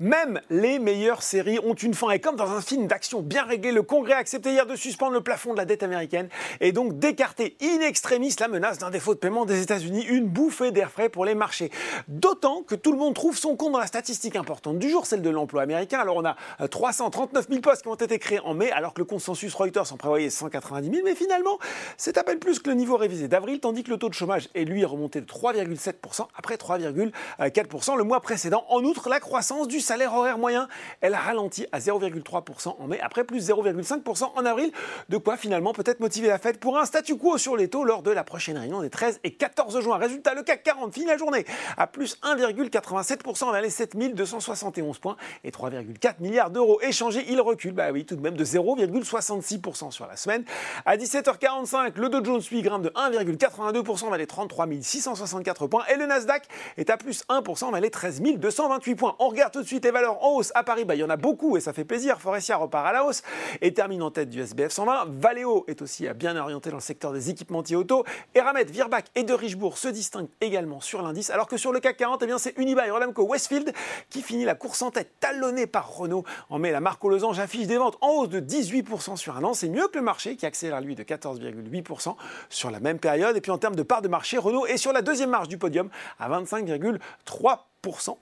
Même les meilleures séries ont une fin. Et comme dans un film d'action bien réglé, le Congrès a accepté hier de suspendre le plafond de la dette américaine et donc d'écarter in extremis la menace d'un défaut de paiement des États-Unis. Une bouffée d'air frais pour les marchés. D'autant que tout le monde trouve son compte dans la statistique importante du jour, celle de l'emploi américain. Alors on a 339 000 postes qui ont été créés en mai, alors que le consensus Reuters en prévoyait 190 000. Mais finalement, c'est à peine plus que le niveau révisé d'avril, tandis que le taux de chômage est lui remonté de 3,7% après 3,4% le mois précédent. En outre, la croissance du salaire horaire moyen, elle a ralenti à 0,3% en mai, après plus 0,5% en avril. De quoi finalement peut-être motiver la fête pour un statu quo sur les taux lors de la prochaine réunion des 13 et 14 juin. Résultat, le CAC 40 finit la journée à plus 1,87% vers les 7271 points et 3,4 milliards d'euros échangés. Il recule, bah oui, tout de même de 0,66% sur la semaine. À 17h45, le Dow Jones suit grimpe de 1,82% vers les 33 664 points et le Nasdaq est à plus 1% vers les 13 228 points. On regarde tout de suite les valeurs en hausse à Paris. Bah, il y en a beaucoup et ça fait plaisir. Forestia repart à la hausse et termine en tête du SBF 120. Valeo est aussi bien orienté dans le secteur des équipementiers auto. Eramet, Virbac et de Richebourg se distinguent également sur l'indice, alors que sur le CAC 40, eh c'est Unibail Rodamco Westfield qui finit la course en tête, talonnée par Renault. En mai, la marque aux losanges affiche des ventes en hausse de 18% sur un an. C'est mieux que le marché qui accélère lui de 14,8% sur la même période. Et puis en termes de part de marché, Renault est sur la deuxième marche du podium à 25,3%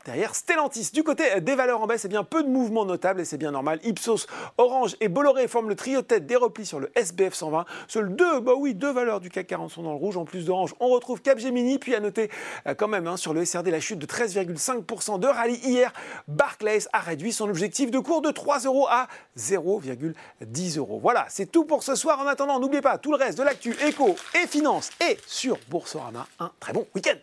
derrière Stellantis. Du côté des valeurs en baisse, eh bien peu de mouvements notables et c'est bien normal. Ipsos, Orange et Bolloré forment le trio tête des replis sur le SBF 120. Seules deux, bah oui, deux valeurs du CAC 40 sont dans le rouge. En plus d'Orange, on retrouve Capgemini. Puis à noter euh, quand même hein, sur le SRD la chute de 13,5% de rallye hier. Barclays a réduit son objectif de cours de 3 euros à 0,10 euros. Voilà, c'est tout pour ce soir. En attendant, n'oubliez pas tout le reste de l'actu éco et finance et sur Boursorama. Un très bon week-end.